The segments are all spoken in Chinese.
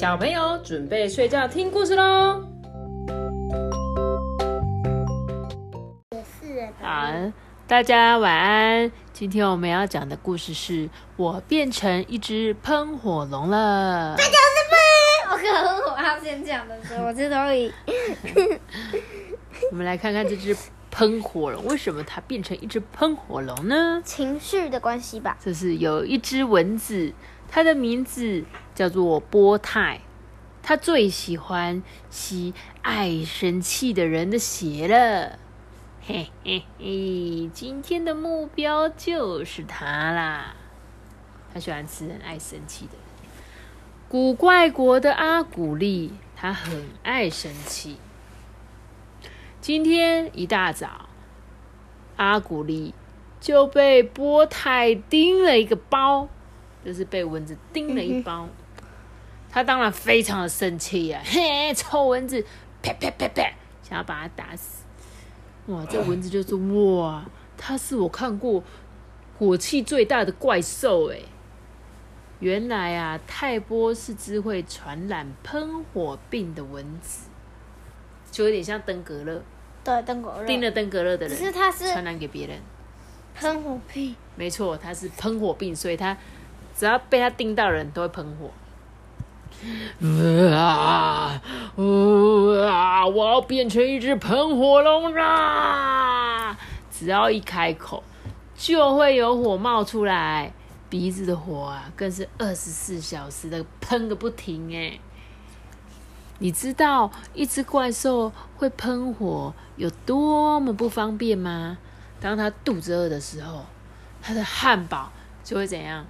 小朋友准备睡觉听故事喽。是，好，大家晚安。今天我们要讲的故事是我变成一只喷火龙了。我可能我要先讲的时候，我这都已我们来看看这只喷火龙为什么它变成一只喷火龙呢？情绪的关系吧。这是有一只蚊子，他的名字叫做波泰，他最喜欢吸爱生气的人的血了。嘿嘿嘿，今天的目标就是他啦。他喜欢吃人爱生气的人。古怪国的阿古丽，他很爱生气。今天一大早，阿古丽就被波泰叮了一个包，就是被蚊子叮了一包。他当然非常的生气呀、嘿，臭蚊子，啪啪啪啪，想要把它打死。哇，这蚊子就说：“哇，它是我看过火气最大的怪兽哎。”原来啊，泰波是只会传染喷火病的蚊子，就有点像登革热，对，登革热。叮了登革热的人，可是他是传染给别人。喷火病，没错，他是喷火病，所以它只要被它叮到人都会喷火。啊！啊！我要变成一只喷火龙啦！只要一开口，就会有火冒出来，鼻子的火啊，更是二十四小时的喷个不停哎！你知道一只怪兽会喷火有多么不方便吗？当它肚子饿的时候，它的汉堡就会怎样？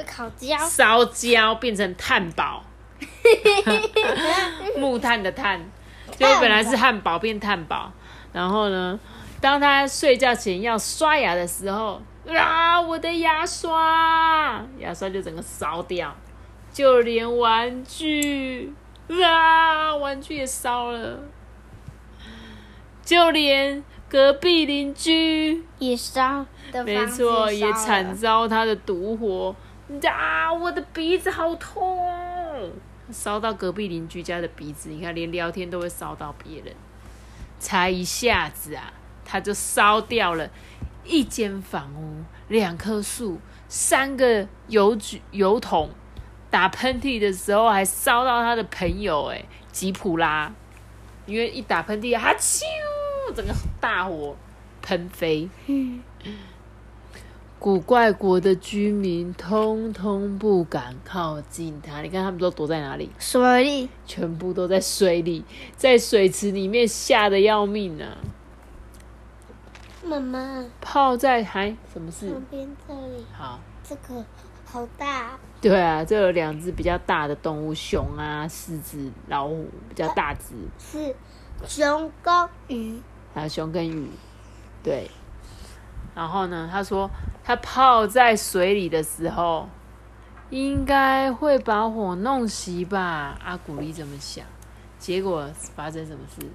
会烤焦。烧焦变成炭堡，木炭的炭，就本来是汉堡变炭堡。然后呢，当他睡觉前要刷牙的时候，啊，我的牙刷，牙刷就整个烧掉，就连玩具，啊，玩具也烧了，就连隔壁邻居也烧的没错，也惨遭他的毒火。啊，我的鼻子好痛哦！烧到隔壁邻居家的鼻子，你看，连聊天都会烧到别人。才一下子啊，他就烧掉了一间房屋、两棵树、三个油举油桶。打喷嚏的时候还烧到他的朋友哎，吉普拉，因为一打喷嚏，哈啾，整个大火喷飞。古怪国的居民通通不敢靠近它，你看他们都躲在哪里？水里全部都在水里，在水池里面吓得要命啊！妈妈泡在还什么事？旁边这里好，这个好大，对啊，这有两只比较大的动物，熊啊、狮子、老虎比较大只，是熊跟鱼。还有熊跟鱼，对。然后呢，他说他泡在水里的时候，应该会把火弄熄吧？阿古丽这么想，结果发生什么事？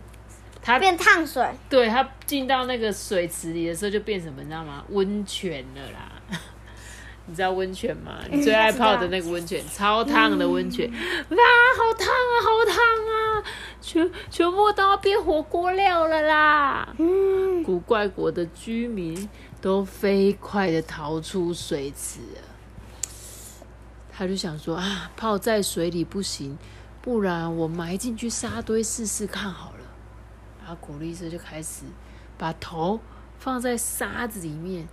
它变烫水，对它进到那个水池里的时候，就变什么，你知道吗？温泉了啦！你知道温泉吗？你最爱泡的那个温泉，超烫的温泉，啊，好烫啊，好烫啊！全全部都要变火锅料了啦！嗯，古怪国的居民都飞快的逃出水池了。他就想说啊，泡在水里不行，不然我埋进去沙堆试试看好了。然后古丽斯就开始把头放在沙子里面，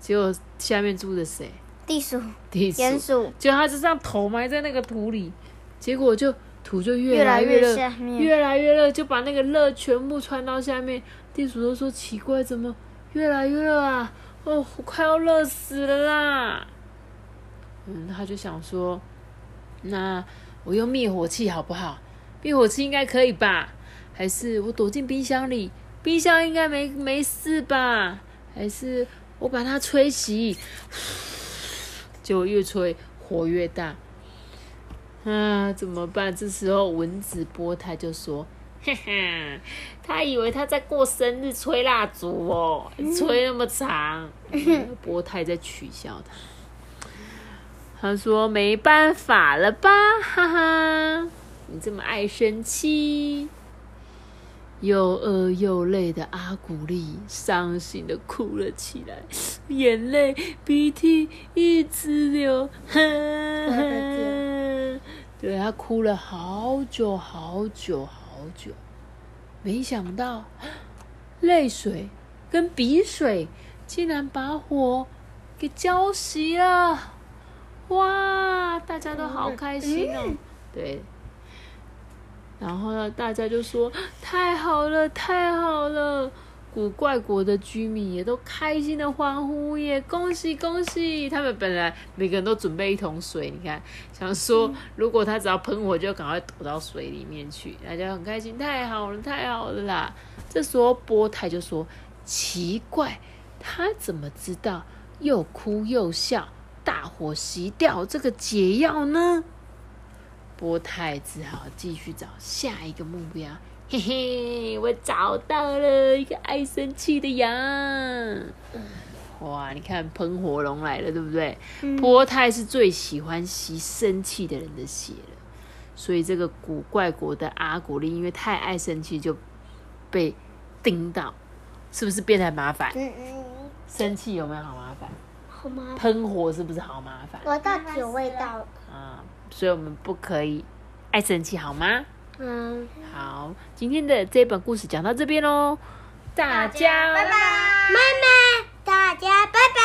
结果下面住的谁？地鼠、地鼠鼹鼠结果他就这样头埋在那个土里，结果就土就越越来越热，越来越热，就把那个热全部传到下面。地鼠都说奇怪，怎么越来越热啊？哦，我快要热死了啦！嗯，他就想说，那我用灭火器好不好？灭火器应该可以吧？还是我躲进冰箱里？冰箱应该没没事吧？还是我把它吹熄？结果越吹火越大，啊，怎么办？这时候蚊子波泰就说：“哈哈，他以为他在过生日吹蜡烛哦，吹那么长。”波泰在取笑他。他说：“没办法了吧，哈哈，你这么爱生气。”又饿又累的阿古丽伤心的哭了起来，眼泪鼻涕一直流，对他哭了好久好久好久，没想到泪水跟鼻水竟然把火给浇熄了，哇！大家都好开心哦，对。然后呢，大家就说太好了，太好了！古怪国的居民也都开心的欢呼耶，恭喜恭喜！他们本来每个人都准备一桶水，你看，想说如果他只要喷火，就赶快躲到水里面去，大家很开心，太好了，太好了啦！这时候波太就说：“奇怪，他怎么知道又哭又笑，大火熄掉这个解药呢？”波太只好继续找下一个目标。嘿嘿，我找到了一个爱生气的羊。哇，你看喷火龙来了，对不对？波太是最喜欢吸生气的人的血了，所以这个古怪国的阿古丽因为太爱生气，就被叮到，是不是变得很麻烦？嗯嗯，生气有没有好麻烦？好吗？喷火是不是好麻烦？我到酒味道了。啊，所以我们不可以爱生气，好吗？嗯，好，今天的这本故事讲到这边喽，大家拜拜，妈妈，大家拜拜。